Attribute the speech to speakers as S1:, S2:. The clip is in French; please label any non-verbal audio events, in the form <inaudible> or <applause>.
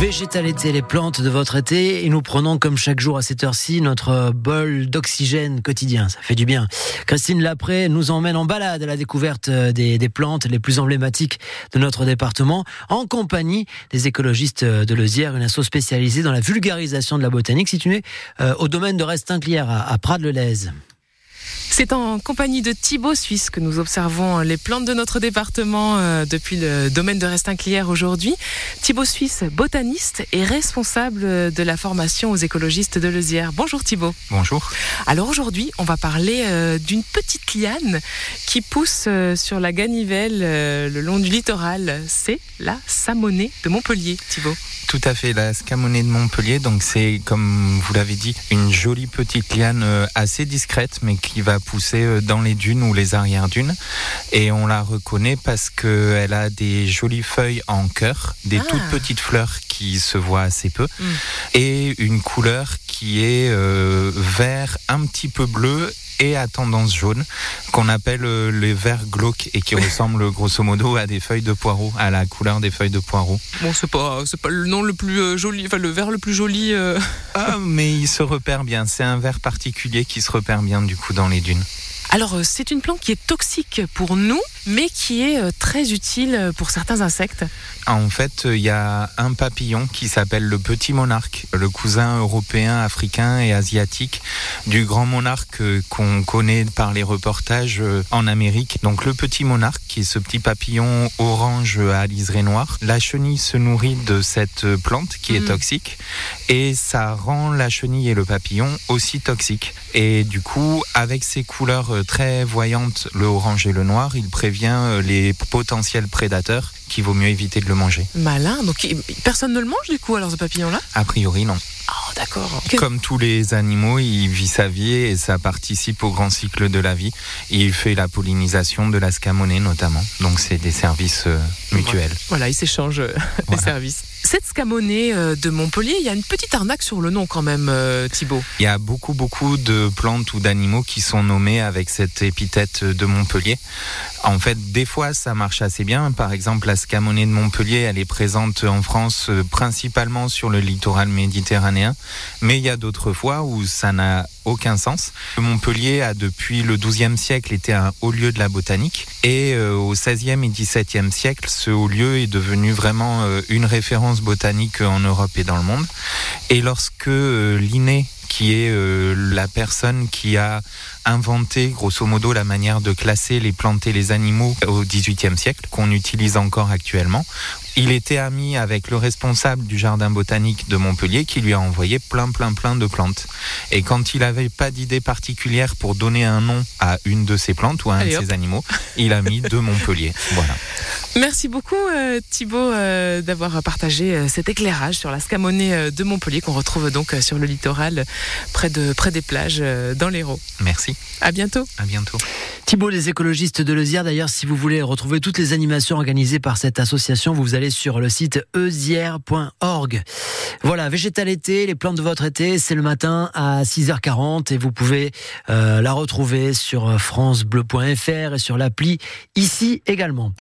S1: Végétal été, les plantes de votre été, et nous prenons comme chaque jour à cette heure-ci notre bol d'oxygène quotidien. Ça fait du bien. Christine Lapré nous emmène en balade à la découverte des, des, plantes les plus emblématiques de notre département, en compagnie des écologistes de Lezière, une asso spécialisée dans la vulgarisation de la botanique située euh, au domaine de Restinclière à, à Prades-le-Lez.
S2: C'est en compagnie de Thibaut Suisse que nous observons les plantes de notre département euh, depuis le domaine de Restinclière aujourd'hui. Thibaut Suisse, botaniste et responsable de la formation aux écologistes de Lezière. Bonjour Thibaut.
S3: Bonjour.
S2: Alors aujourd'hui, on va parler euh, d'une petite liane qui pousse euh, sur la ganivelle le long du littoral. C'est la samonée de Montpellier, Thibaut.
S3: Tout à fait, la scamonée de Montpellier. Donc c'est, comme vous l'avez dit, une jolie petite liane assez discrète, mais qui va pousser dans les dunes ou les arrières-dunes. Et on la reconnaît parce qu'elle a des jolies feuilles en cœur, des ah. toutes petites fleurs qui se voient assez peu, mm. et une couleur qui est euh, vert un petit peu bleu et à tendance jaune qu'on appelle euh, les verts glauques et qui ressemblent grosso modo à des feuilles de poireau, à la couleur des feuilles de poireau.
S2: Bon, c'est pas, c'est pas le nom le plus euh, joli, enfin le vert le plus joli. Euh...
S3: Ah, mais il se repère bien. C'est un vert particulier qui se repère bien du coup dans les dunes.
S2: Alors, euh, c'est une plante qui est toxique pour nous, mais qui est euh, très utile pour certains insectes.
S3: En fait, il y a un papillon qui s'appelle le petit monarque, le cousin européen, africain et asiatique du grand monarque euh, qu'on connaît par les reportages en Amérique. Donc, le petit monarque, qui est ce petit papillon orange à liseré noir. La chenille se nourrit de cette plante qui est mmh. toxique et ça rend la chenille et le papillon aussi toxiques. Et du coup, avec ces couleurs très voyante, le orange et le noir. Il prévient euh, les potentiels prédateurs qu'il vaut mieux éviter de le manger.
S2: Malin, donc personne ne le mange du coup alors ce papillon-là?
S3: A priori non.
S2: Oh, d'accord.
S3: Comme tous les animaux, il vit sa vie et ça participe au grand cycle de la vie. il fait la pollinisation de la scamonée notamment. Donc c'est des services euh, mutuels.
S2: Voilà, il s'échange euh, <laughs> des services. Cette scamonée euh, de Montpellier, il y a une petite arnaque sur le nom quand même, euh, Thibault.
S3: Il y a beaucoup, beaucoup de plantes ou d'animaux qui sont nommés avec cette épithète de Montpellier. En fait, des fois, ça marche assez bien. Par exemple, la scamonée de Montpellier, elle est présente en France euh, principalement sur le littoral méditerranéen. Mais il y a d'autres fois où ça n'a aucun sens. Montpellier a depuis le XIIe siècle été un haut lieu de la botanique et euh, au XVIe et XVIIe siècle, ce haut lieu est devenu vraiment euh, une référence botanique en Europe et dans le monde. Et lorsque euh, Linné qui est euh, la personne qui a inventé grosso modo la manière de classer les plantes et les animaux au XVIIIe siècle, qu'on utilise encore actuellement. Il était ami avec le responsable du jardin botanique de Montpellier qui lui a envoyé plein plein plein de plantes. Et quand il n'avait pas d'idée particulière pour donner un nom à une de ces plantes ou à un de ces animaux, il a mis de <laughs> Montpellier. Voilà.
S2: Merci beaucoup euh, Thibaut euh, d'avoir partagé euh, cet éclairage sur la scamonée de Montpellier qu'on retrouve donc sur le littoral près, de, près des plages dans l'Hérault.
S3: Merci.
S2: À bientôt.
S3: À bientôt.
S1: Thibaut, les écologistes de Lezière, d'ailleurs, si vous voulez retrouver toutes les animations organisées par cette association, vous allez sur le site eusière.org. Voilà, végétal été, les plantes de votre été, c'est le matin à 6h40 et vous pouvez la retrouver sur francebleu.fr et sur l'appli ici également.